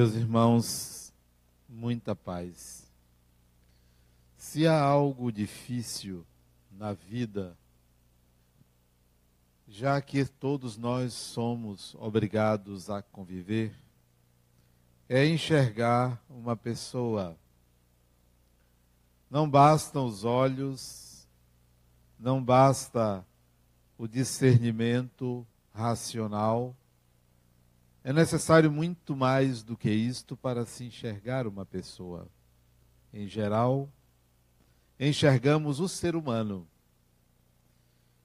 Meus irmãos, muita paz. Se há algo difícil na vida, já que todos nós somos obrigados a conviver, é enxergar uma pessoa. Não bastam os olhos, não basta o discernimento racional, é necessário muito mais do que isto para se enxergar uma pessoa. Em geral, enxergamos o ser humano,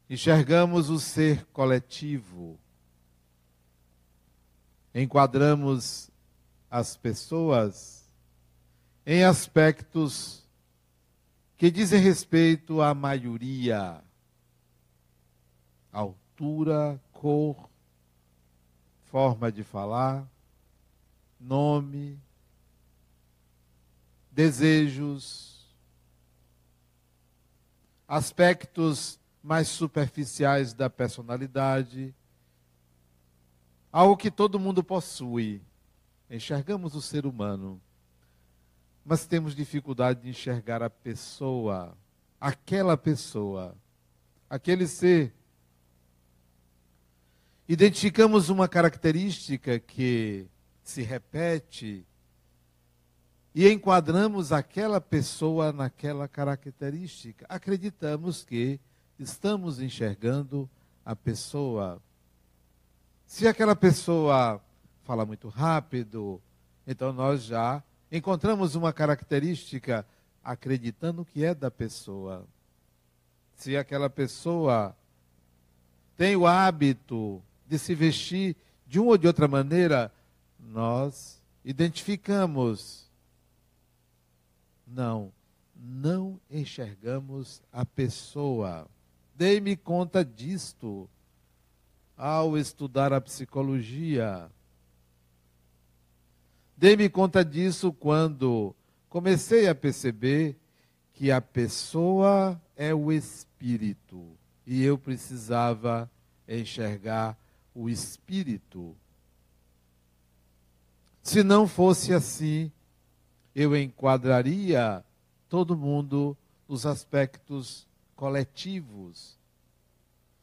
enxergamos o ser coletivo, enquadramos as pessoas em aspectos que dizem respeito à maioria, altura, cor, forma de falar, nome, desejos, aspectos mais superficiais da personalidade, algo que todo mundo possui. Enxergamos o ser humano, mas temos dificuldade de enxergar a pessoa, aquela pessoa, aquele ser identificamos uma característica que se repete e enquadramos aquela pessoa naquela característica. Acreditamos que estamos enxergando a pessoa. Se aquela pessoa fala muito rápido, então nós já encontramos uma característica acreditando que é da pessoa. Se aquela pessoa tem o hábito de se vestir de uma ou de outra maneira, nós identificamos. Não, não enxergamos a pessoa. Dei-me conta disto ao estudar a psicologia. Dei-me conta disso quando comecei a perceber que a pessoa é o espírito e eu precisava enxergar o espírito. Se não fosse assim, eu enquadraria todo mundo nos aspectos coletivos,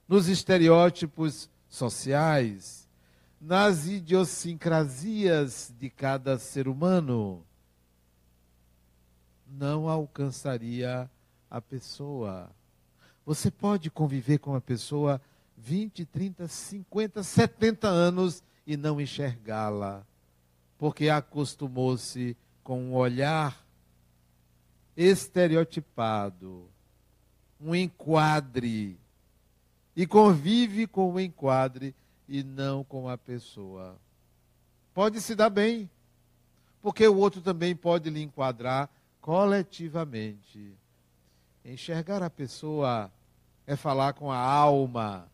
nos estereótipos sociais, nas idiosincrasias de cada ser humano. Não alcançaria a pessoa. Você pode conviver com uma pessoa 20, 30, 50, 70 anos e não enxergá-la, porque acostumou-se com um olhar estereotipado, um enquadre, e convive com o enquadre e não com a pessoa. Pode se dar bem, porque o outro também pode lhe enquadrar coletivamente. Enxergar a pessoa é falar com a alma,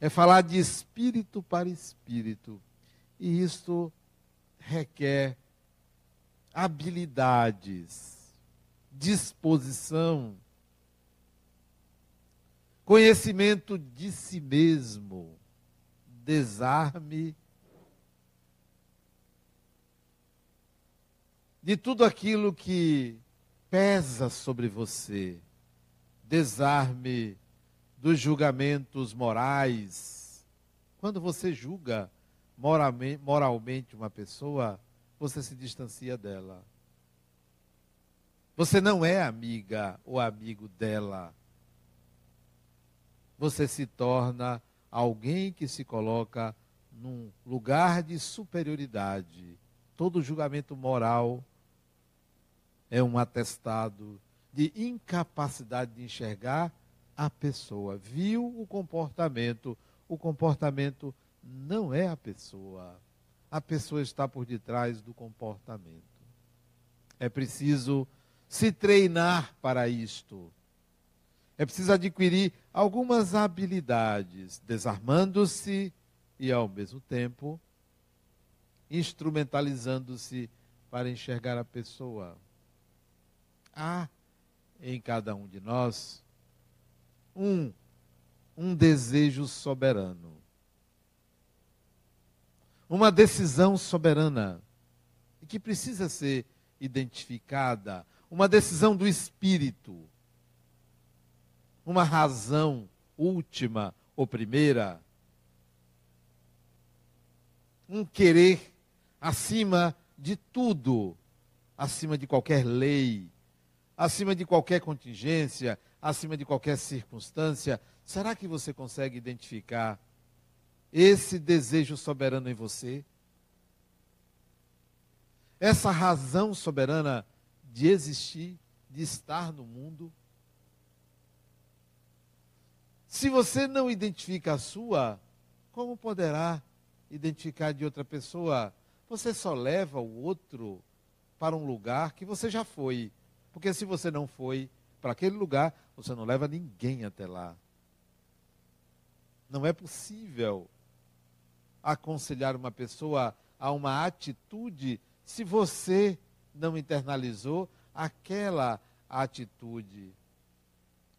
é falar de espírito para espírito. E isto requer habilidades, disposição, conhecimento de si mesmo, desarme de tudo aquilo que pesa sobre você, desarme dos julgamentos morais. Quando você julga moralmente uma pessoa, você se distancia dela. Você não é amiga ou amigo dela. Você se torna alguém que se coloca num lugar de superioridade. Todo julgamento moral é um atestado de incapacidade de enxergar a pessoa. Viu o comportamento. O comportamento não é a pessoa. A pessoa está por detrás do comportamento. É preciso se treinar para isto. É preciso adquirir algumas habilidades, desarmando-se e, ao mesmo tempo, instrumentalizando-se para enxergar a pessoa. Há em cada um de nós um, um desejo soberano. Uma decisão soberana. e que precisa ser identificada, uma decisão do espírito, uma razão última ou primeira, um querer acima de tudo, acima de qualquer lei, acima de qualquer contingência, acima de qualquer circunstância. Será que você consegue identificar esse desejo soberano em você? Essa razão soberana de existir, de estar no mundo? Se você não identifica a sua, como poderá identificar de outra pessoa? Você só leva o outro para um lugar que você já foi. Porque se você não foi para aquele lugar, você não leva ninguém até lá. Não é possível aconselhar uma pessoa a uma atitude se você não internalizou aquela atitude.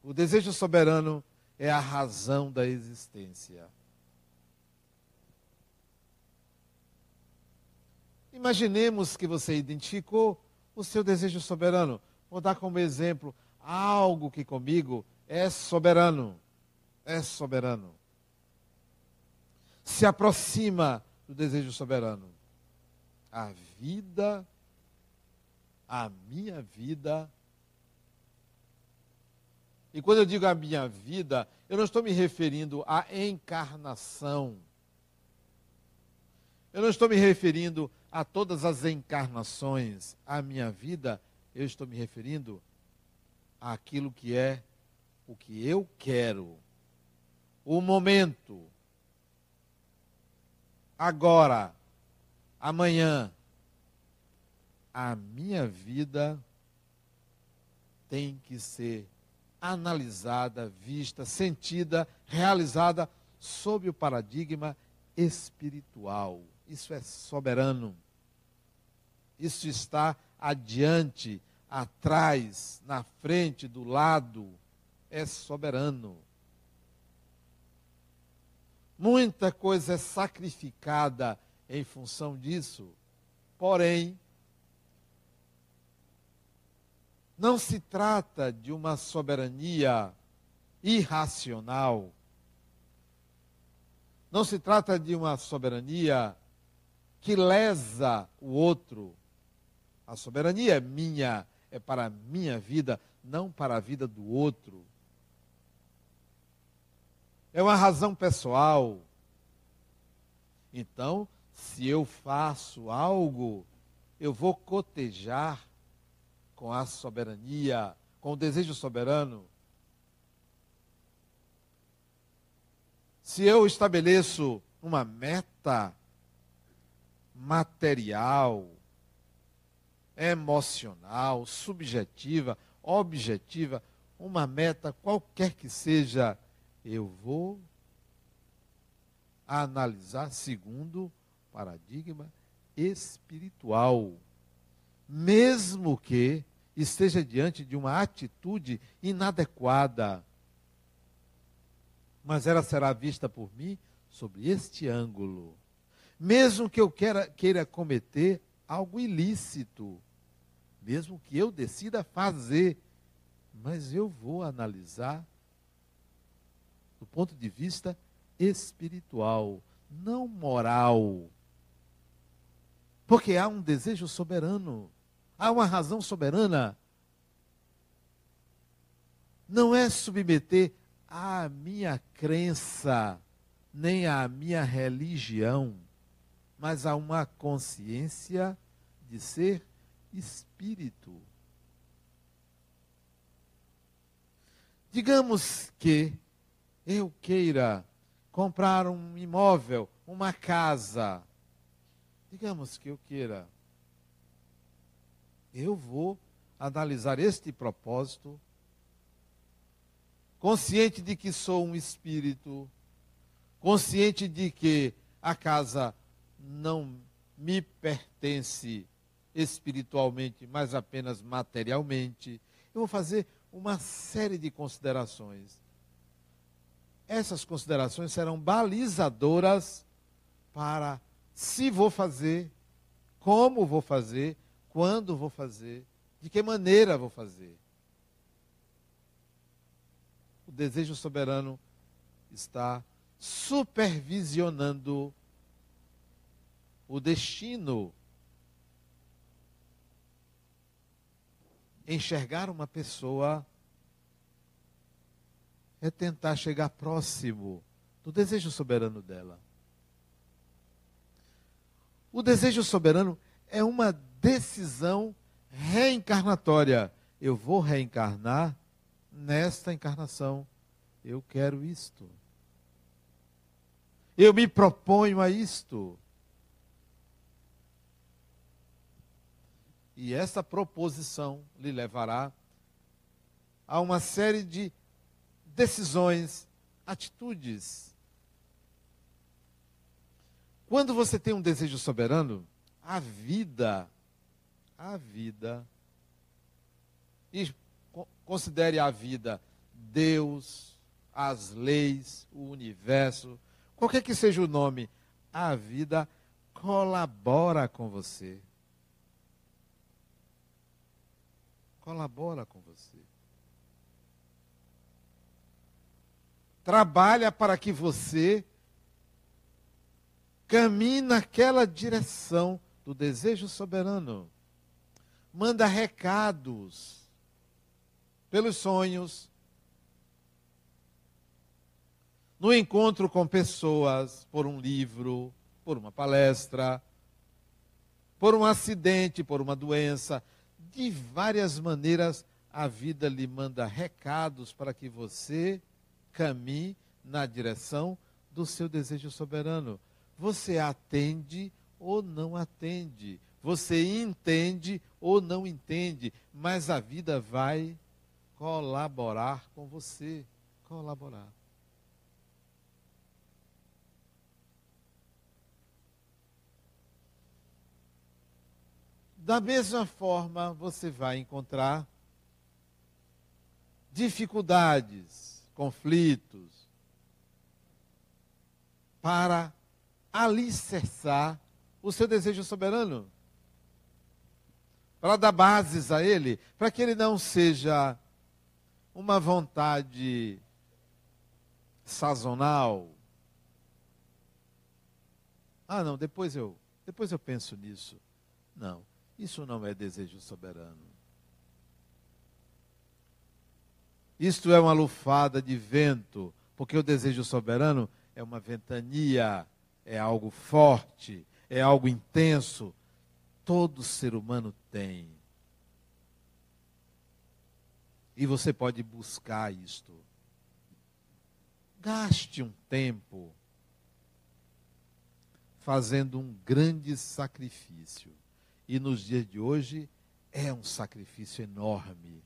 O desejo soberano é a razão da existência. Imaginemos que você identificou o seu desejo soberano. Vou dar como exemplo algo que comigo é soberano. É soberano. Se aproxima do desejo soberano. A vida, a minha vida e quando eu digo a minha vida, eu não estou me referindo à encarnação. Eu não estou me referindo a todas as encarnações. A minha vida, eu estou me referindo àquilo que é o que eu quero. O momento. Agora. Amanhã. A minha vida tem que ser analisada, vista, sentida, realizada sob o paradigma espiritual. Isso é soberano. Isso está adiante, atrás, na frente, do lado. É soberano. Muita coisa é sacrificada em função disso. Porém, Não se trata de uma soberania irracional. Não se trata de uma soberania que lesa o outro. A soberania é minha, é para a minha vida, não para a vida do outro. É uma razão pessoal. Então, se eu faço algo, eu vou cotejar com a soberania, com o desejo soberano. Se eu estabeleço uma meta material, emocional, subjetiva, objetiva, uma meta qualquer que seja, eu vou analisar segundo paradigma espiritual mesmo que esteja diante de uma atitude inadequada. Mas ela será vista por mim sob este ângulo. Mesmo que eu queira, queira cometer algo ilícito, mesmo que eu decida fazer, mas eu vou analisar do ponto de vista espiritual, não moral. Porque há um desejo soberano Há uma razão soberana. Não é submeter à minha crença, nem à minha religião, mas a uma consciência de ser espírito. Digamos que eu queira comprar um imóvel, uma casa. Digamos que eu queira eu vou analisar este propósito, consciente de que sou um espírito, consciente de que a casa não me pertence espiritualmente, mas apenas materialmente. Eu vou fazer uma série de considerações. Essas considerações serão balizadoras para se vou fazer como vou fazer, quando vou fazer, de que maneira vou fazer. O desejo soberano está supervisionando o destino. Enxergar uma pessoa é tentar chegar próximo do desejo soberano dela. O desejo soberano é uma decisão reencarnatória. Eu vou reencarnar nesta encarnação. Eu quero isto. Eu me proponho a isto. E essa proposição lhe levará a uma série de decisões, atitudes. Quando você tem um desejo soberano, a vida, a vida, e considere a vida Deus, as leis, o universo, qualquer que seja o nome, a vida colabora com você. Colabora com você. Trabalha para que você caminhe naquela direção do desejo soberano. Manda recados pelos sonhos, no encontro com pessoas, por um livro, por uma palestra, por um acidente, por uma doença. De várias maneiras, a vida lhe manda recados para que você caminhe na direção do seu desejo soberano. Você atende ou não atende. Você entende ou não entende. Mas a vida vai colaborar com você. Colaborar. Da mesma forma, você vai encontrar dificuldades, conflitos, para alicerçar o seu desejo soberano. Para dar bases a ele, para que ele não seja uma vontade sazonal. Ah, não, depois eu, depois eu penso nisso. Não. Isso não é desejo soberano. Isto é uma lufada de vento, porque o desejo soberano é uma ventania, é algo forte, é algo intenso. Todo ser humano tem. E você pode buscar isto. Gaste um tempo fazendo um grande sacrifício e nos dias de hoje é um sacrifício enorme.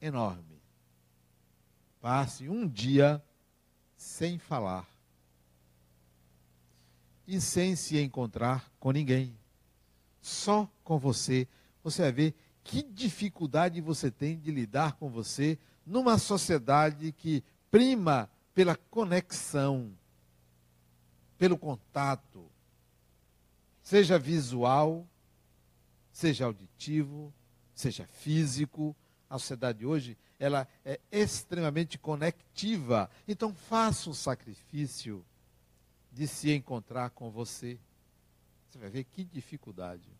Enorme. Passe um dia sem falar e sem se encontrar com ninguém. Só com você. Você vai ver que dificuldade você tem de lidar com você numa sociedade que prima pela conexão, pelo contato, seja visual, seja auditivo, seja físico. A sociedade hoje, ela é extremamente conectiva. Então faça o sacrifício de se encontrar com você. Você vai ver que dificuldade.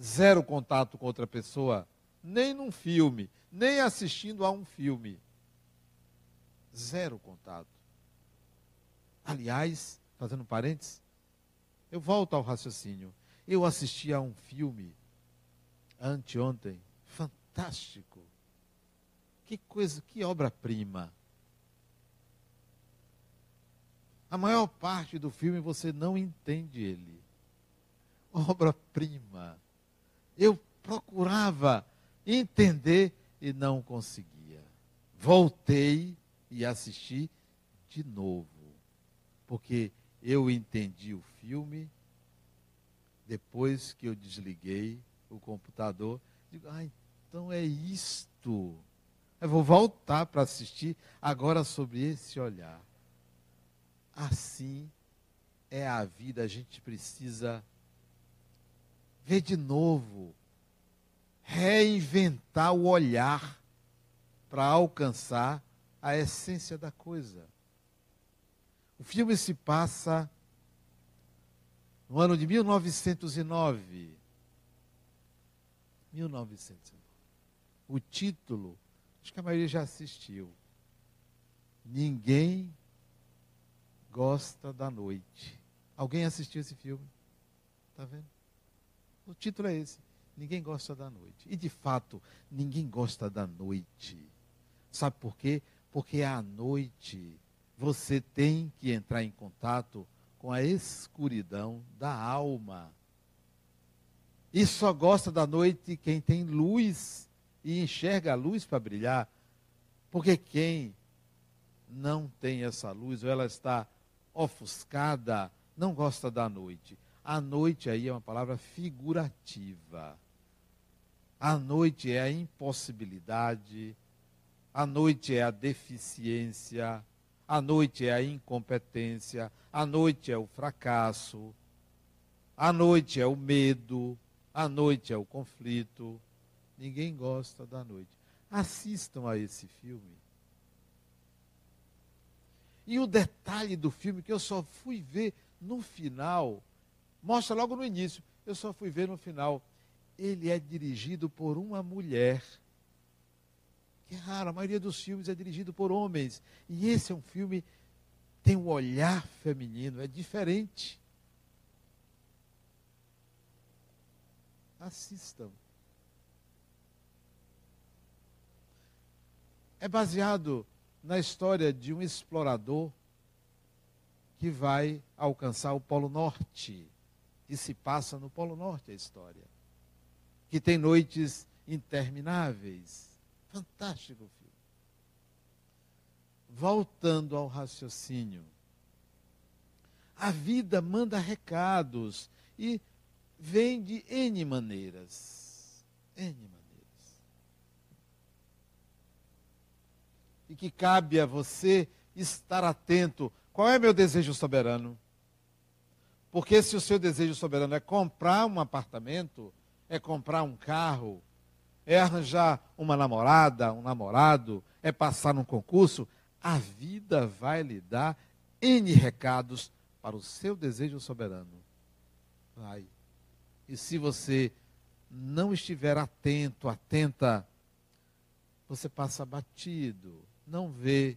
Zero contato com outra pessoa, nem num filme, nem assistindo a um filme. Zero contato. Aliás, fazendo parênteses, eu volto ao raciocínio. Eu assisti a um filme anteontem, fantástico. Que coisa, que obra-prima. A maior parte do filme você não entende ele. Obra-prima. Eu procurava entender e não conseguia. Voltei e assisti de novo. Porque eu entendi o filme depois que eu desliguei o computador. Digo, ah, então é isto. Eu vou voltar para assistir agora sobre esse olhar. Assim é a vida, a gente precisa ver de novo, reinventar o olhar para alcançar a essência da coisa. O filme se passa no ano de 1909. 1909. O título, acho que a maioria já assistiu. Ninguém gosta da noite. Alguém assistiu esse filme? Está vendo? O título é esse. Ninguém gosta da noite. E de fato, ninguém gosta da noite. Sabe por quê? Porque à noite você tem que entrar em contato com a escuridão da alma. E só gosta da noite quem tem luz e enxerga a luz para brilhar. Porque quem não tem essa luz, ou ela está ofuscada, não gosta da noite. A noite aí é uma palavra figurativa. A noite é a impossibilidade, a noite é a deficiência, a noite é a incompetência, a noite é o fracasso, a noite é o medo, a noite é o conflito. Ninguém gosta da noite. Assistam a esse filme. E o detalhe do filme que eu só fui ver no final, mostra logo no início, eu só fui ver no final. Ele é dirigido por uma mulher. É raro, a maioria dos filmes é dirigido por homens. E esse é um filme tem um olhar feminino, é diferente. Assistam. É baseado na história de um explorador que vai alcançar o Polo Norte. E se passa no Polo Norte a história. Que tem noites intermináveis. Fantástico filme. Voltando ao raciocínio. A vida manda recados e vem de N maneiras. N maneiras. e que cabe a você estar atento. Qual é meu desejo soberano? Porque se o seu desejo soberano é comprar um apartamento, é comprar um carro, é arranjar uma namorada, um namorado, é passar num concurso, a vida vai lhe dar N recados para o seu desejo soberano. Vai. E se você não estiver atento, atenta, você passa batido não vê.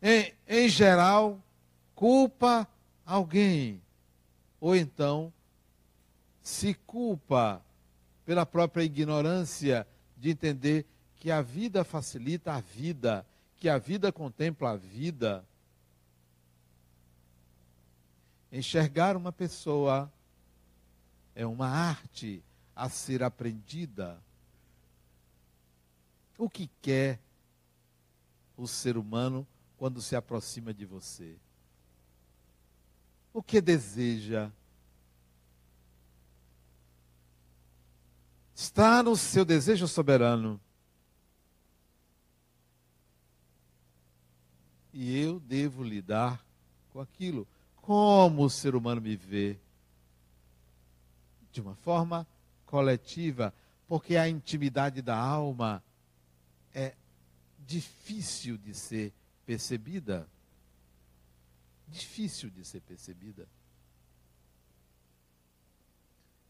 Em, em geral, culpa alguém. Ou então, se culpa pela própria ignorância de entender que a vida facilita a vida, que a vida contempla a vida. Enxergar uma pessoa é uma arte a ser aprendida. O que quer o ser humano quando se aproxima de você? O que deseja? Está no seu desejo soberano. E eu devo lidar com aquilo. Como o ser humano me vê? De uma forma coletiva, porque a intimidade da alma é difícil de ser percebida. Difícil de ser percebida.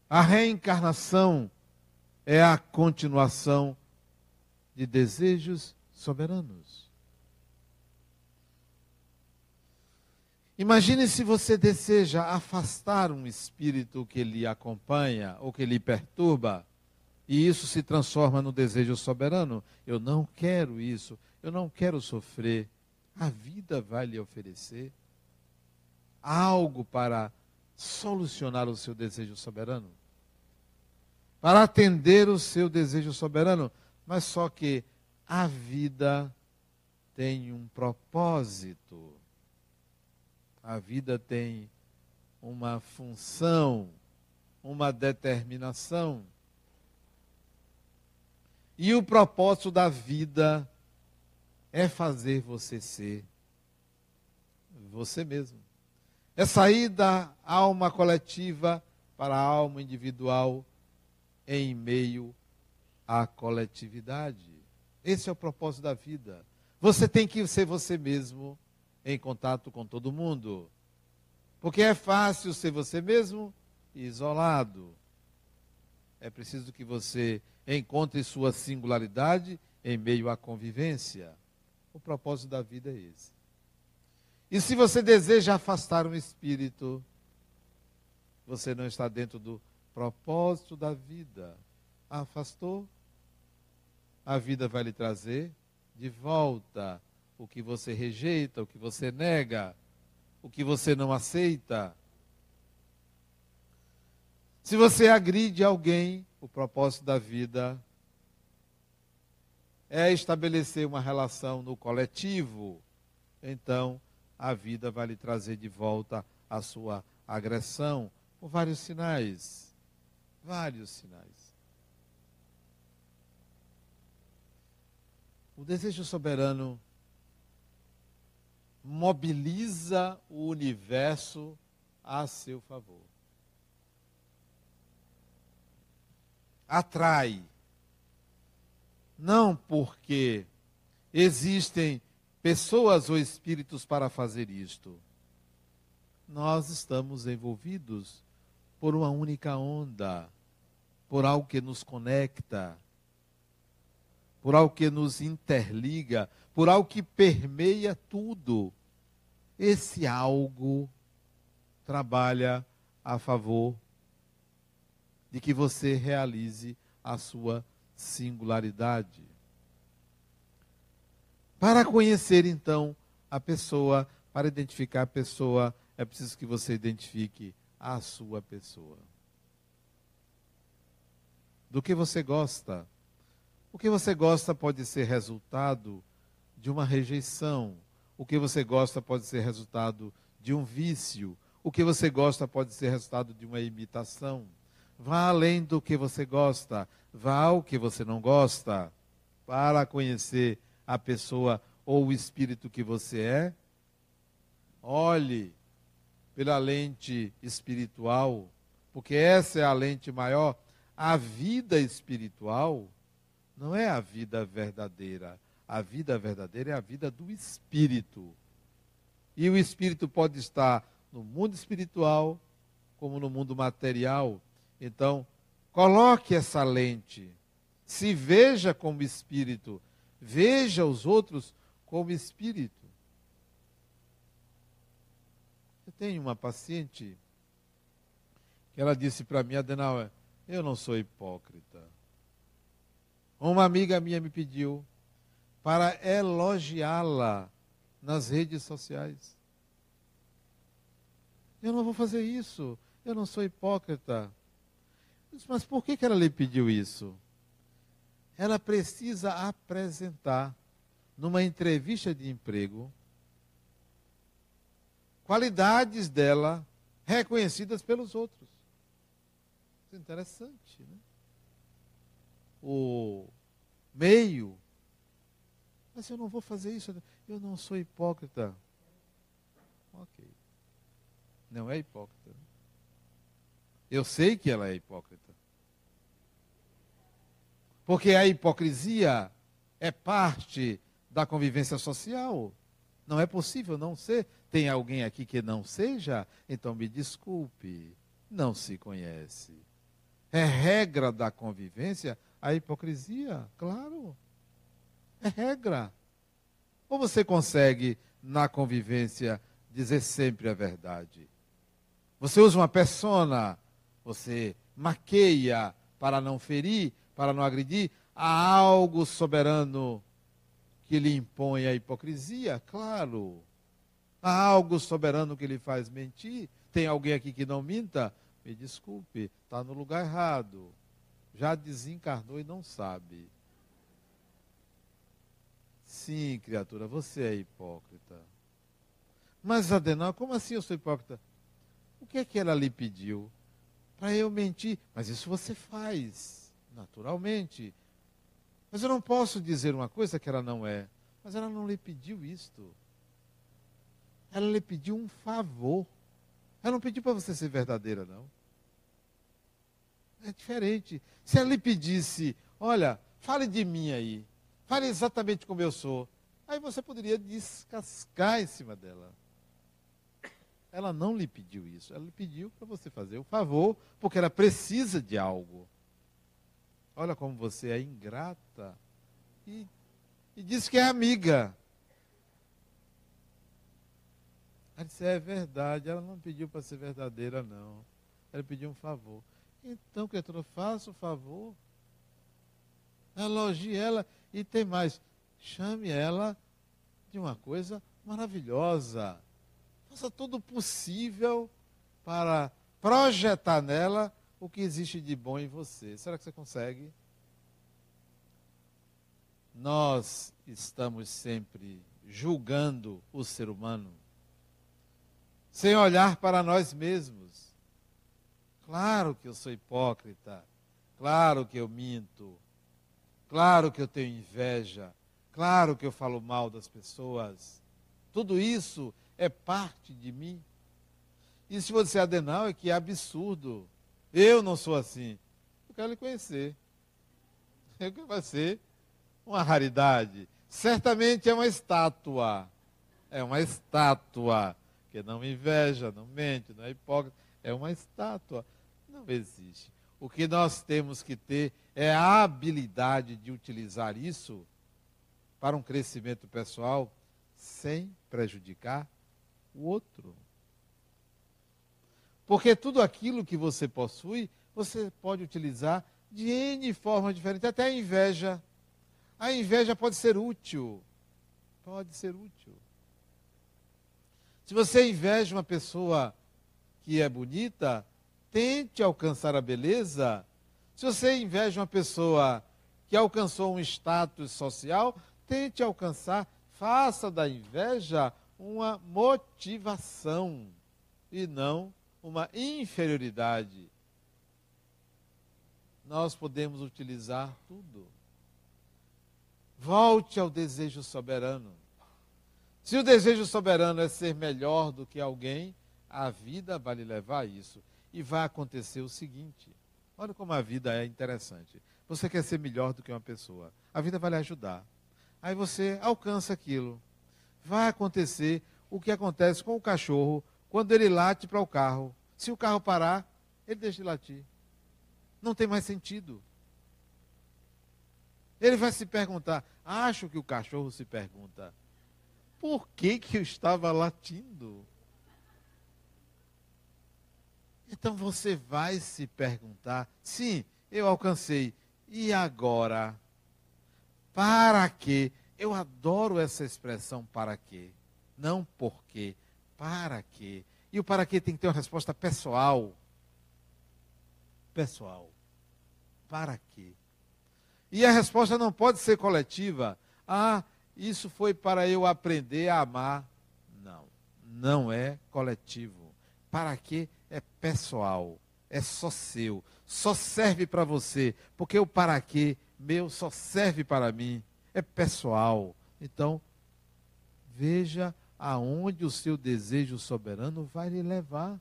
A reencarnação é a continuação de desejos soberanos. Imagine se você deseja afastar um espírito que lhe acompanha ou que lhe perturba e isso se transforma no desejo soberano. Eu não quero isso, eu não quero sofrer. A vida vai lhe oferecer algo para solucionar o seu desejo soberano, para atender o seu desejo soberano. Mas só que a vida tem um propósito, a vida tem uma função, uma determinação. E o propósito da vida é fazer você ser você mesmo. É sair da alma coletiva para a alma individual em meio à coletividade. Esse é o propósito da vida. Você tem que ser você mesmo em contato com todo mundo. Porque é fácil ser você mesmo isolado. É preciso que você encontre sua singularidade em meio à convivência. O propósito da vida é esse. E se você deseja afastar um espírito, você não está dentro do propósito da vida. Afastou? A vida vai lhe trazer de volta o que você rejeita, o que você nega, o que você não aceita. Se você agride alguém, o propósito da vida é estabelecer uma relação no coletivo. Então, a vida vai lhe trazer de volta a sua agressão por vários sinais. Vários sinais. O desejo soberano mobiliza o universo a seu favor. Atrai. Não porque existem pessoas ou espíritos para fazer isto. Nós estamos envolvidos por uma única onda, por algo que nos conecta, por algo que nos interliga, por algo que permeia tudo. Esse algo trabalha a favor de que você realize a sua singularidade. Para conhecer então a pessoa, para identificar a pessoa, é preciso que você identifique a sua pessoa. Do que você gosta? O que você gosta pode ser resultado de uma rejeição. O que você gosta pode ser resultado de um vício. O que você gosta pode ser resultado de uma imitação. Vá além do que você gosta, vá ao que você não gosta, para conhecer a pessoa ou o espírito que você é. Olhe pela lente espiritual, porque essa é a lente maior. A vida espiritual não é a vida verdadeira. A vida verdadeira é a vida do espírito. E o espírito pode estar no mundo espiritual, como no mundo material. Então, coloque essa lente. Se veja como espírito. Veja os outros como espírito. Eu tenho uma paciente que ela disse para mim, Adenauer, eu não sou hipócrita. Uma amiga minha me pediu para elogiá-la nas redes sociais. Eu não vou fazer isso. Eu não sou hipócrita. Mas por que, que ela lhe pediu isso? Ela precisa apresentar, numa entrevista de emprego, qualidades dela reconhecidas pelos outros. É interessante, né? o meio. Mas eu não vou fazer isso, eu não sou hipócrita. Ok. Não é hipócrita. Eu sei que ela é hipócrita. Porque a hipocrisia é parte da convivência social. Não é possível não ser. Tem alguém aqui que não seja? Então me desculpe. Não se conhece. É regra da convivência a hipocrisia? Claro. É regra. Ou você consegue, na convivência, dizer sempre a verdade? Você usa uma persona, você maqueia para não ferir, para não agredir, há algo soberano que lhe impõe a hipocrisia? Claro. Há algo soberano que lhe faz mentir? Tem alguém aqui que não minta? Me desculpe, está no lugar errado já desencarnou e não sabe. Sim, criatura, você é hipócrita. Mas, Adenal, como assim eu sou hipócrita? O que é que ela lhe pediu? Para eu mentir. Mas isso você faz, naturalmente. Mas eu não posso dizer uma coisa que ela não é. Mas ela não lhe pediu isto. Ela lhe pediu um favor. Ela não pediu para você ser verdadeira, não. É diferente. Se ela lhe pedisse, olha, fale de mim aí, fale exatamente como eu sou, aí você poderia descascar em cima dela. Ela não lhe pediu isso, ela lhe pediu para você fazer o favor, porque ela precisa de algo. Olha como você é ingrata. E, e diz que é amiga. Ela disse, é verdade, ela não pediu para ser verdadeira, não. Ela pediu um favor. Então, criatura, faça o favor. Elogie ela e tem mais. Chame ela de uma coisa maravilhosa. Faça tudo possível para projetar nela o que existe de bom em você. Será que você consegue? Nós estamos sempre julgando o ser humano sem olhar para nós mesmos. Claro que eu sou hipócrita, claro que eu minto, claro que eu tenho inveja, claro que eu falo mal das pessoas. Tudo isso é parte de mim. E se você adenar, é que é absurdo. Eu não sou assim. Eu quero lhe conhecer. Eu quero ser uma raridade. Certamente é uma estátua. É uma estátua. Que não inveja, não mente, não é hipócrita. É uma estátua. Não existe. O que nós temos que ter é a habilidade de utilizar isso para um crescimento pessoal sem prejudicar o outro. Porque tudo aquilo que você possui, você pode utilizar de N formas diferentes, até a inveja. A inveja pode ser útil. Pode ser útil. Se você inveja uma pessoa que é bonita, tente alcançar a beleza. Se você inveja uma pessoa que alcançou um status social, tente alcançar, faça da inveja uma motivação e não uma inferioridade. Nós podemos utilizar tudo. Volte ao desejo soberano. Se o desejo soberano é ser melhor do que alguém, a vida vai lhe levar a isso. E vai acontecer o seguinte: olha como a vida é interessante. Você quer ser melhor do que uma pessoa, a vida vai lhe ajudar. Aí você alcança aquilo vai acontecer o que acontece com o cachorro quando ele late para o carro. Se o carro parar, ele deixa de latir. Não tem mais sentido. Ele vai se perguntar, acho que o cachorro se pergunta, por que, que eu estava latindo? Então você vai se perguntar, sim, eu alcancei, e agora? Para que eu adoro essa expressão para quê? Não por quê, para quê? E o para quê tem que ter uma resposta pessoal. Pessoal. Para quê? E a resposta não pode ser coletiva. Ah, isso foi para eu aprender a amar. Não, não é coletivo. Para quê? É pessoal. É só seu. Só serve para você. Porque o para quê meu só serve para mim é pessoal. Então, veja aonde o seu desejo soberano vai lhe levar.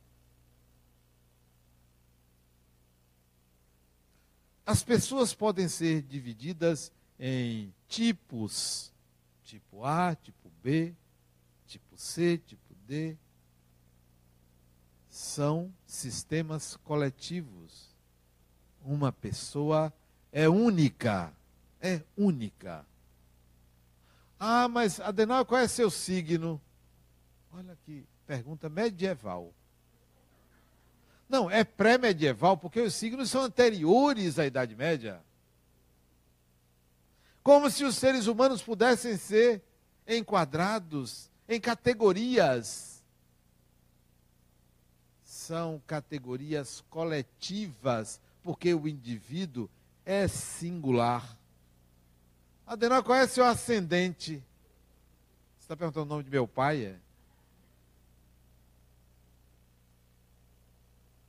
As pessoas podem ser divididas em tipos, tipo A, tipo B, tipo C, tipo D. São sistemas coletivos. Uma pessoa é única, é única. Ah, mas Adenal, qual é seu signo? Olha que pergunta medieval. Não, é pré-medieval, porque os signos são anteriores à Idade Média. Como se os seres humanos pudessem ser enquadrados em categorias. São categorias coletivas, porque o indivíduo é singular. Adenal, qual é seu ascendente? Você está perguntando o nome de meu pai? É?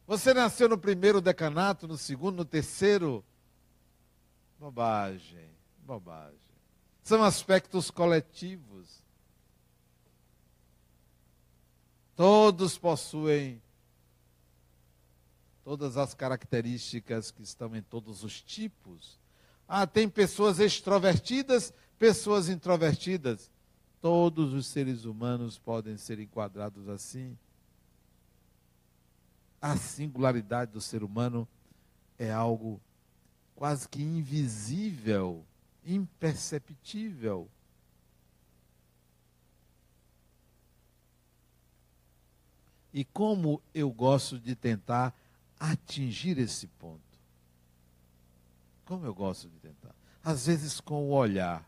Você nasceu no primeiro decanato, no segundo, no terceiro? Bobagem, bobagem. São aspectos coletivos. Todos possuem todas as características que estão em todos os tipos. Ah, tem pessoas extrovertidas, pessoas introvertidas. Todos os seres humanos podem ser enquadrados assim. A singularidade do ser humano é algo quase que invisível, imperceptível. E como eu gosto de tentar atingir esse ponto. Como eu gosto de tentar. Às vezes com o olhar.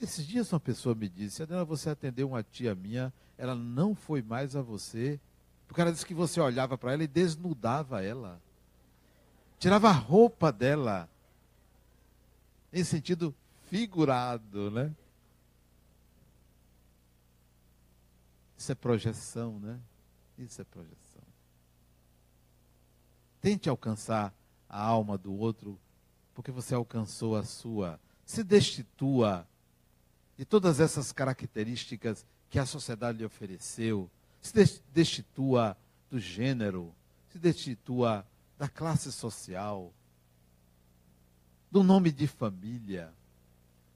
Esses dias uma pessoa me disse, Adriana, você atendeu uma tia minha, ela não foi mais a você, porque ela disse que você olhava para ela e desnudava ela. Tirava a roupa dela. Em sentido figurado, né? Isso é projeção, né? Isso é projeção. Tente alcançar a alma do outro, porque você alcançou a sua. Se destitua de todas essas características que a sociedade lhe ofereceu. Se destitua do gênero, se destitua da classe social, do nome de família.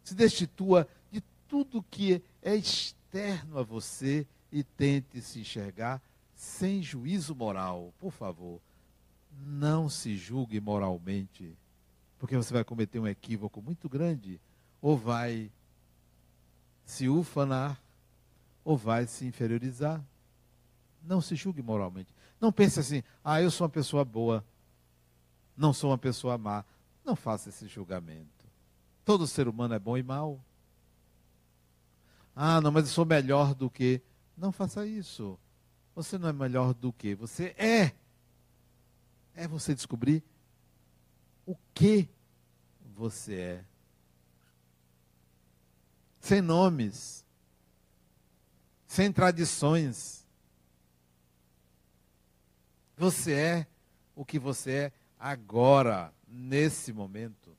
Se destitua de tudo que é externo a você e tente se enxergar sem juízo moral. Por favor, não se julgue moralmente, porque você vai cometer um equívoco muito grande, ou vai se ufanar, ou vai se inferiorizar. Não se julgue moralmente. Não pense assim, ah, eu sou uma pessoa boa, não sou uma pessoa má. Não faça esse julgamento. Todo ser humano é bom e mau. Ah, não, mas eu sou melhor do que. Não faça isso. Você não é melhor do que. Você é. É você descobrir o que você é. Sem nomes. Sem tradições. Você é o que você é agora, nesse momento.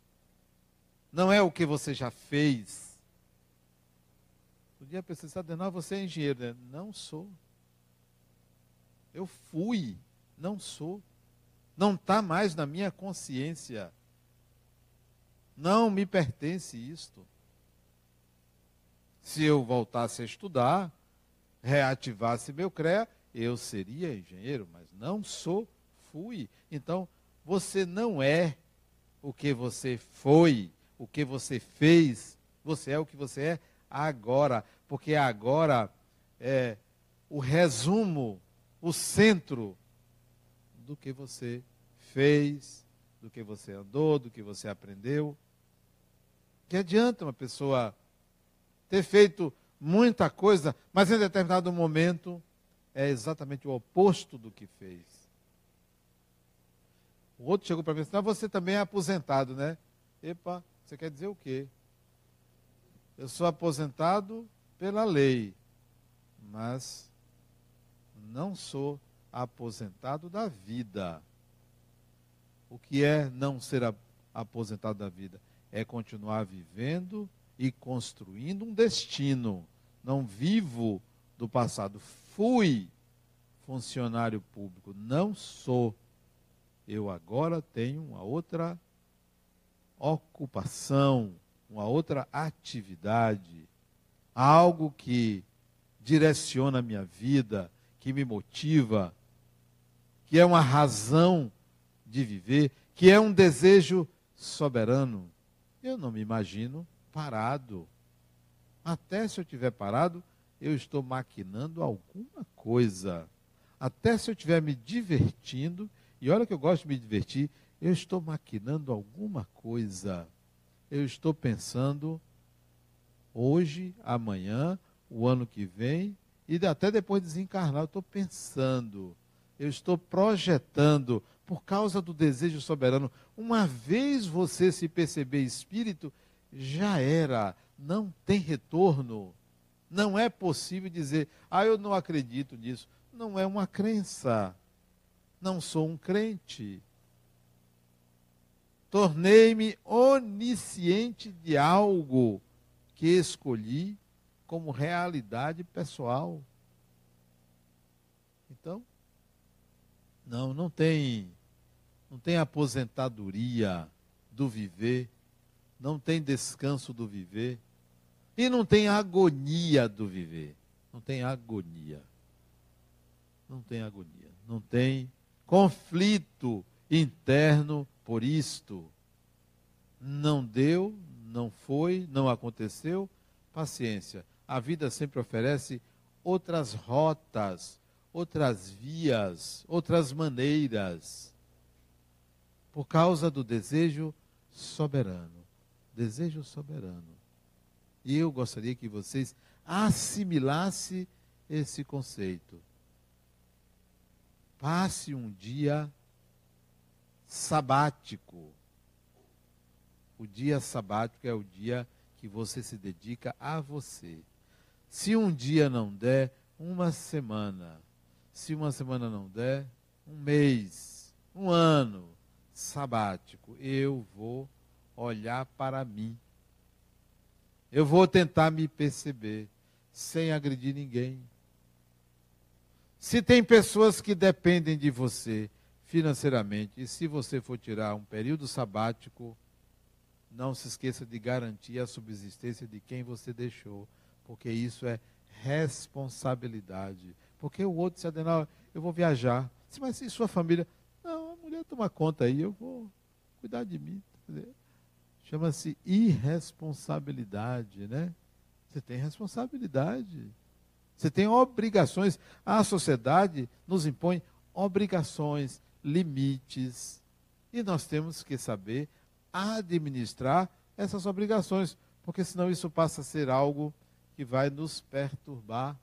Não é o que você já fez dia a pessoa está dizendo, você é engenheiro. Né? Não sou. Eu fui, não sou. Não está mais na minha consciência. Não me pertence isto. Se eu voltasse a estudar, reativasse meu CREA, eu seria engenheiro, mas não sou, fui. Então, você não é o que você foi, o que você fez, você é o que você é agora porque agora é o resumo, o centro do que você fez, do que você andou, do que você aprendeu. Que adianta uma pessoa ter feito muita coisa, mas em determinado momento é exatamente o oposto do que fez. O outro chegou para mim e disse: Você também é aposentado, né? Epa, você quer dizer o quê? Eu sou aposentado pela lei, mas não sou aposentado da vida. O que é não ser aposentado da vida? É continuar vivendo e construindo um destino. Não vivo do passado. Fui funcionário público, não sou. Eu agora tenho uma outra ocupação, uma outra atividade algo que direciona a minha vida, que me motiva, que é uma razão de viver, que é um desejo soberano. Eu não me imagino parado. Até se eu estiver parado, eu estou maquinando alguma coisa. Até se eu estiver me divertindo, e olha que eu gosto de me divertir, eu estou maquinando alguma coisa. Eu estou pensando hoje, amanhã, o ano que vem e até depois de desencarnar. Eu estou pensando, eu estou projetando, por causa do desejo soberano. Uma vez você se perceber espírito, já era, não tem retorno. Não é possível dizer, ah, eu não acredito nisso. Não é uma crença. Não sou um crente. Tornei-me onisciente de algo que escolhi como realidade pessoal. Então, Não, não tem, não tem aposentadoria do viver, não tem descanso do viver e não tem agonia do viver. Não tem agonia. Não tem agonia. Não tem conflito interno por isto. Não deu, não foi, não aconteceu. Paciência. A vida sempre oferece outras rotas, outras vias, outras maneiras. Por causa do desejo soberano. Desejo soberano. E eu gostaria que vocês assimilassem esse conceito. Passe um dia sabático. O dia sabático é o dia que você se dedica a você. Se um dia não der, uma semana. Se uma semana não der, um mês, um ano sabático. Eu vou olhar para mim. Eu vou tentar me perceber sem agredir ninguém. Se tem pessoas que dependem de você financeiramente, e se você for tirar um período sabático, não se esqueça de garantir a subsistência de quem você deixou, porque isso é responsabilidade. Porque o outro se adenar, eu vou viajar. Mas e sua família? Não, a mulher toma conta aí, eu vou cuidar de mim. Chama-se irresponsabilidade, né? Você tem responsabilidade. Você tem obrigações. A sociedade nos impõe obrigações, limites. E nós temos que saber administrar essas obrigações, porque senão isso passa a ser algo que vai nos perturbar.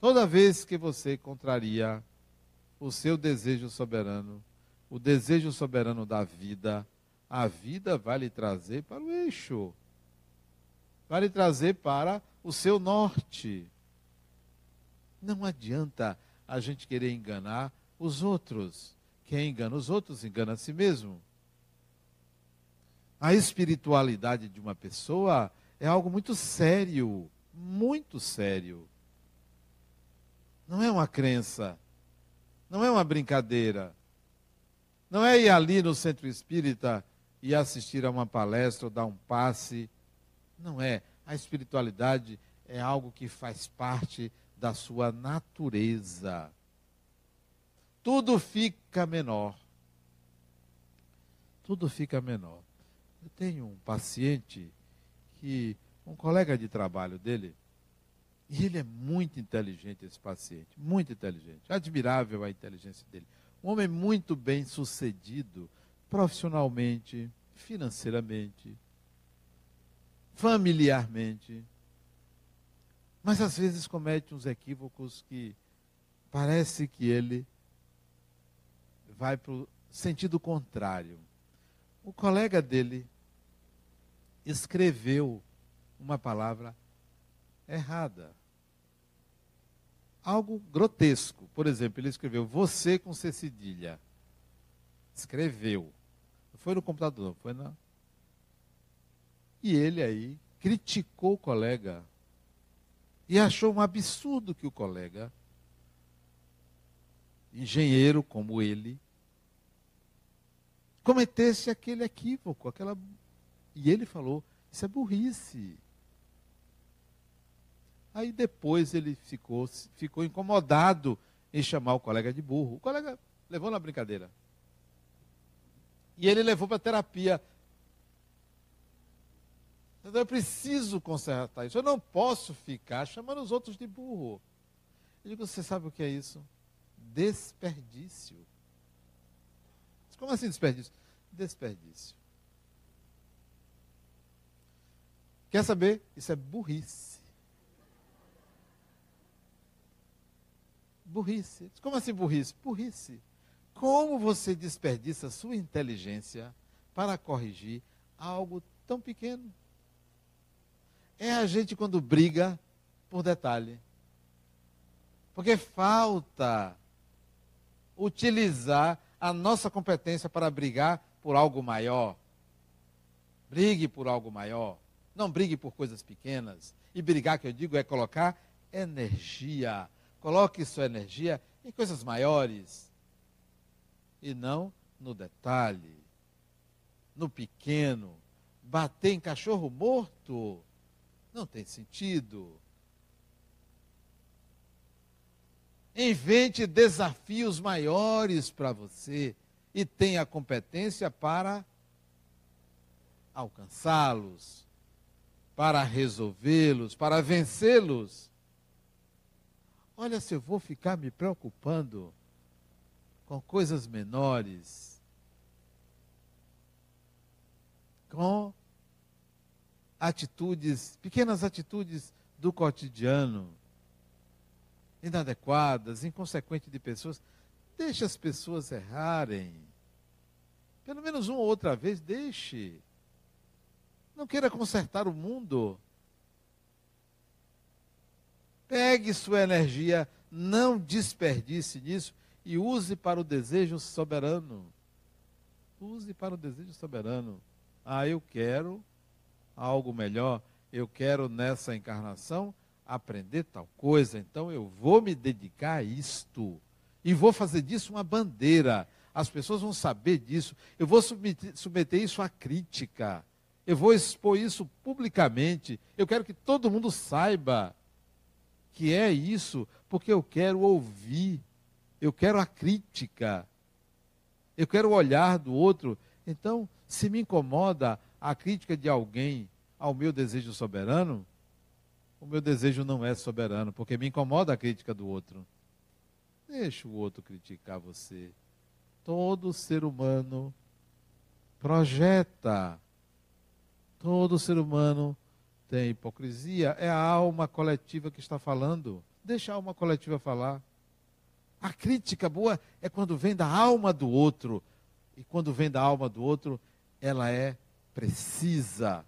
Toda vez que você contraria o seu desejo soberano, o desejo soberano da vida, a vida vai lhe trazer para o eixo, vai lhe trazer para o seu norte. Não adianta a gente querer enganar os outros. Quem engana os outros engana a si mesmo. A espiritualidade de uma pessoa é algo muito sério, muito sério. Não é uma crença, não é uma brincadeira. Não é ir ali no centro espírita e assistir a uma palestra ou dar um passe. Não é. A espiritualidade é algo que faz parte da sua natureza. Tudo fica menor. Tudo fica menor. Eu tenho um paciente que, um colega de trabalho dele, e ele é muito inteligente, esse paciente, muito inteligente, admirável a inteligência dele. Um homem muito bem sucedido, profissionalmente, financeiramente, familiarmente mas às vezes comete uns equívocos que parece que ele vai para o sentido contrário. O colega dele escreveu uma palavra errada. Algo grotesco. Por exemplo, ele escreveu você com C cedilha. Escreveu. Não foi no computador, não, foi na. E ele aí criticou o colega e achou um absurdo que o colega, engenheiro como ele, cometesse aquele equívoco, aquela. E ele falou: Isso é burrice. Aí depois ele ficou, ficou incomodado em chamar o colega de burro. O colega levou na brincadeira. E ele levou para terapia. Então eu preciso consertar isso. Eu não posso ficar chamando os outros de burro. Eu digo, você sabe o que é isso? Desperdício. Como assim desperdício? Desperdício. Quer saber? Isso é burrice. Burrice. Como assim burrice? Burrice. Como você desperdiça sua inteligência para corrigir algo tão pequeno? é a gente quando briga por detalhe. Porque falta utilizar a nossa competência para brigar por algo maior. Brigue por algo maior. Não brigue por coisas pequenas. E brigar, que eu digo, é colocar energia. Coloque sua energia em coisas maiores. e não no detalhe, no pequeno. Bater em cachorro morto não tem sentido. Invente desafios maiores para você e tenha competência para alcançá-los, para resolvê-los, para vencê-los. Olha, se eu vou ficar me preocupando com coisas menores, com atitudes, pequenas atitudes do cotidiano, inadequadas, inconsequentes de pessoas, deixe as pessoas errarem. Pelo menos uma ou outra vez, deixe. Não queira consertar o mundo. Pegue sua energia, não desperdice nisso e use para o desejo soberano. Use para o desejo soberano. Ah, eu quero algo melhor, eu quero nessa encarnação aprender tal coisa, então eu vou me dedicar a isto e vou fazer disso uma bandeira. As pessoas vão saber disso. Eu vou submeter, submeter isso à crítica. Eu vou expor isso publicamente. Eu quero que todo mundo saiba que é isso, porque eu quero ouvir. Eu quero a crítica. Eu quero o olhar do outro. Então, se me incomoda a crítica de alguém ao meu desejo soberano, o meu desejo não é soberano, porque me incomoda a crítica do outro. Deixa o outro criticar você. Todo ser humano projeta. Todo ser humano tem hipocrisia. É a alma coletiva que está falando. Deixa a alma coletiva falar. A crítica boa é quando vem da alma do outro. E quando vem da alma do outro, ela é precisa.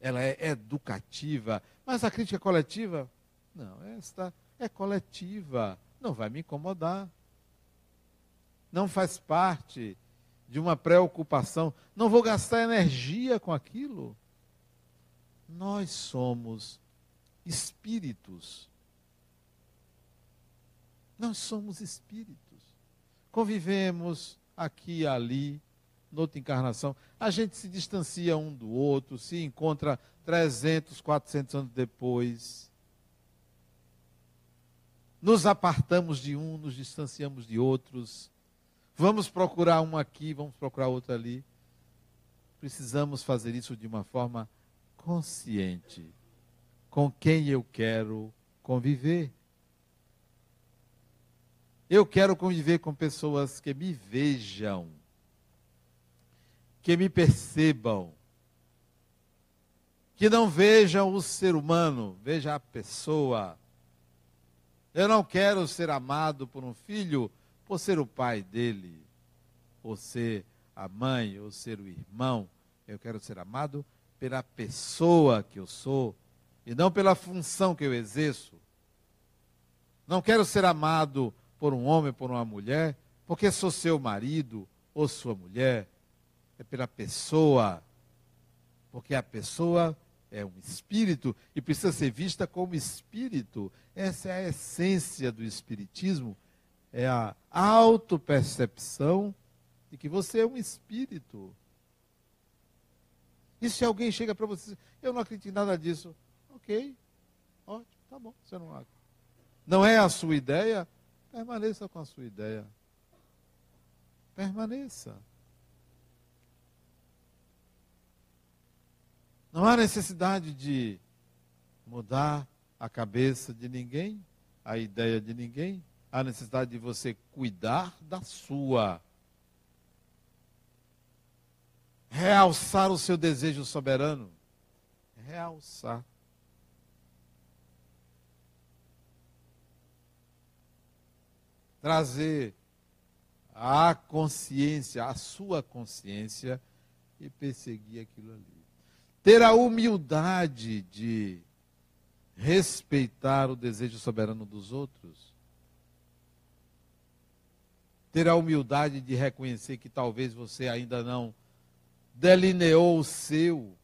Ela é educativa mas a crítica coletiva? Não, esta é coletiva. Não vai me incomodar. Não faz parte de uma preocupação. Não vou gastar energia com aquilo. Nós somos espíritos. Nós somos espíritos. Convivemos aqui e ali, noutra encarnação. A gente se distancia um do outro, se encontra 300, 400 anos depois. Nos apartamos de um, nos distanciamos de outros. Vamos procurar um aqui, vamos procurar outro ali. Precisamos fazer isso de uma forma consciente. Com quem eu quero conviver. Eu quero conviver com pessoas que me vejam, que me percebam, que não vejam o ser humano, veja a pessoa. Eu não quero ser amado por um filho por ser o pai dele, por ser a mãe, ou ser o irmão. Eu quero ser amado pela pessoa que eu sou e não pela função que eu exerço. Não quero ser amado por um homem, por uma mulher, porque sou seu marido ou sua mulher. É pela pessoa. Porque a pessoa é um espírito e precisa ser vista como espírito. Essa é a essência do espiritismo, é a autopercepção de que você é um espírito. E se alguém chega para você, eu não acredito em nada disso, ok, ótimo, tá bom, você não acredita. Não é a sua ideia? Permaneça com a sua ideia. Permaneça. Não há necessidade de mudar a cabeça de ninguém, a ideia de ninguém. Há necessidade de você cuidar da sua. Realçar o seu desejo soberano. Realçar. Trazer a consciência, a sua consciência e perseguir aquilo ali ter a humildade de respeitar o desejo soberano dos outros, ter a humildade de reconhecer que talvez você ainda não delineou o seu,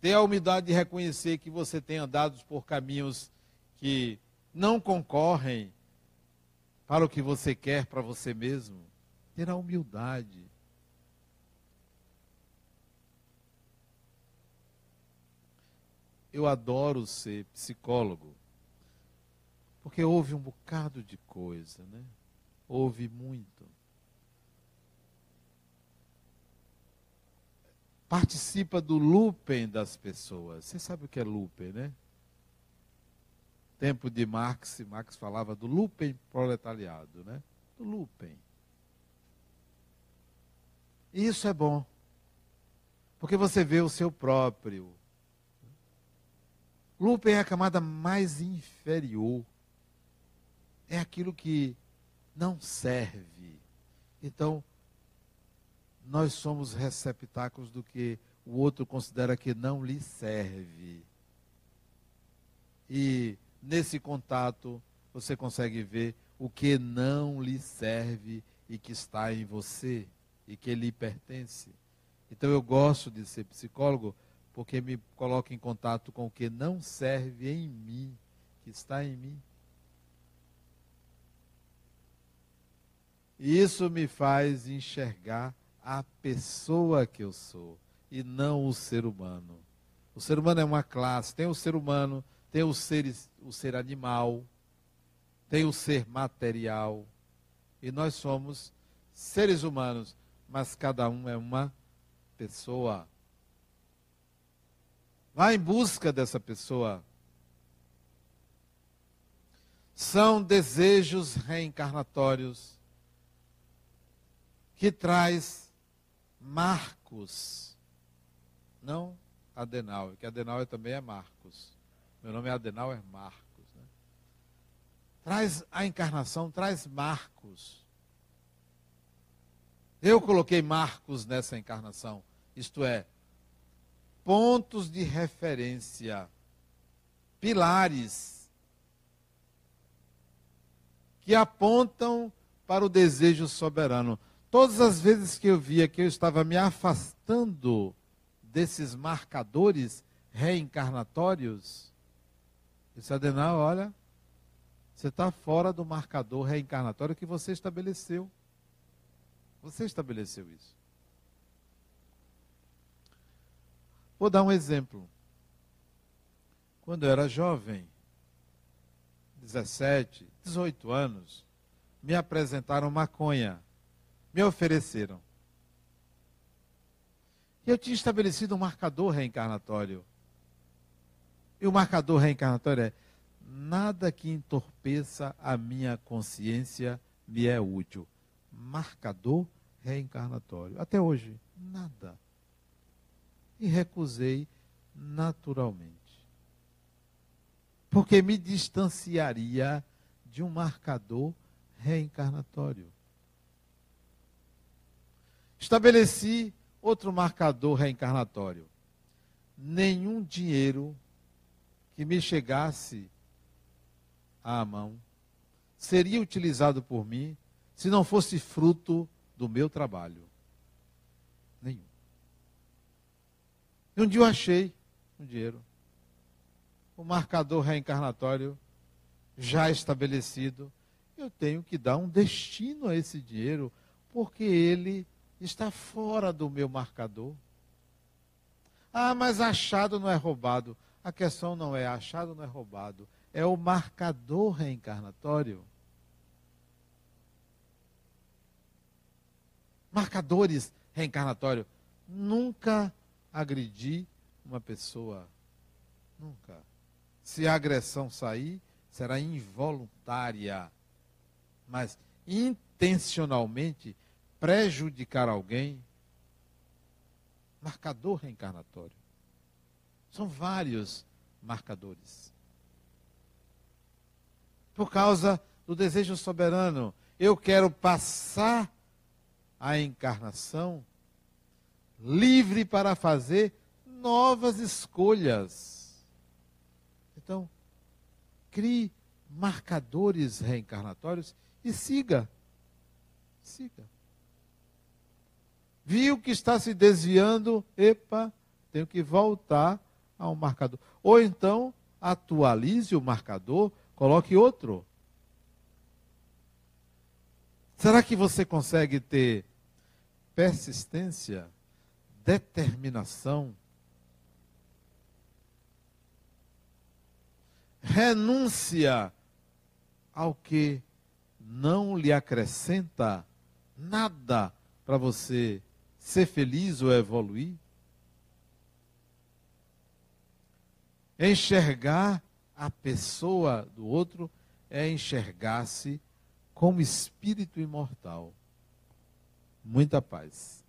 ter a humildade de reconhecer que você tem andado por caminhos que não concorrem para o que você quer para você mesmo. Ter a humildade. Eu adoro ser psicólogo, porque houve um bocado de coisa, né? Houve muito. Participa do looping das pessoas. Você sabe o que é looping, né? Tempo de Marx, Marx falava do looping proletariado, né? Do looping. E isso é bom. Porque você vê o seu próprio. Looping é a camada mais inferior. É aquilo que não serve. Então, nós somos receptáculos do que o outro considera que não lhe serve. E nesse contato você consegue ver o que não lhe serve e que está em você e que lhe pertence. Então eu gosto de ser psicólogo porque me coloca em contato com o que não serve em mim, que está em mim. E isso me faz enxergar a pessoa que eu sou e não o ser humano. O ser humano é uma classe, tem o ser humano, tem o ser, o ser animal, tem o ser material. E nós somos seres humanos, mas cada um é uma pessoa. Vá em busca dessa pessoa. São desejos reencarnatórios que traz Marcos. Não Adenauer, que Adenauer também é Marcos. Meu nome é Adenauer é Marcos. Né? Traz a encarnação, traz Marcos. Eu coloquei Marcos nessa encarnação. Isto é, pontos de referência, pilares, que apontam para o desejo soberano. Todas as vezes que eu via que eu estava me afastando desses marcadores reencarnatórios, disse Adenal, olha, você está fora do marcador reencarnatório que você estabeleceu. Você estabeleceu isso. Vou dar um exemplo. Quando eu era jovem, 17, 18 anos, me apresentaram maconha me ofereceram. E eu tinha estabelecido um marcador reencarnatório. E o marcador reencarnatório é: nada que entorpeça a minha consciência me é útil. Marcador reencarnatório. Até hoje, nada. E recusei naturalmente. Porque me distanciaria de um marcador reencarnatório. Estabeleci outro marcador reencarnatório. Nenhum dinheiro que me chegasse à mão seria utilizado por mim se não fosse fruto do meu trabalho. Nenhum. E um dia eu achei um dinheiro. O marcador reencarnatório já estabelecido. Eu tenho que dar um destino a esse dinheiro, porque ele está fora do meu marcador. Ah, mas achado não é roubado. A questão não é achado não é roubado, é o marcador reencarnatório. Marcadores reencarnatórios. Nunca agredi uma pessoa. Nunca. Se a agressão sair, será involuntária. Mas intencionalmente prejudicar alguém, marcador reencarnatório. São vários marcadores. Por causa do desejo soberano, eu quero passar a encarnação livre para fazer novas escolhas. Então, crie marcadores reencarnatórios e siga. Siga viu que está se desviando, epa, tenho que voltar ao marcador. Ou então, atualize o marcador, coloque outro. Será que você consegue ter persistência, determinação, renúncia ao que não lhe acrescenta nada para você ser feliz ou evoluir? Enxergar a pessoa do outro é enxergar-se como espírito imortal. Muita paz.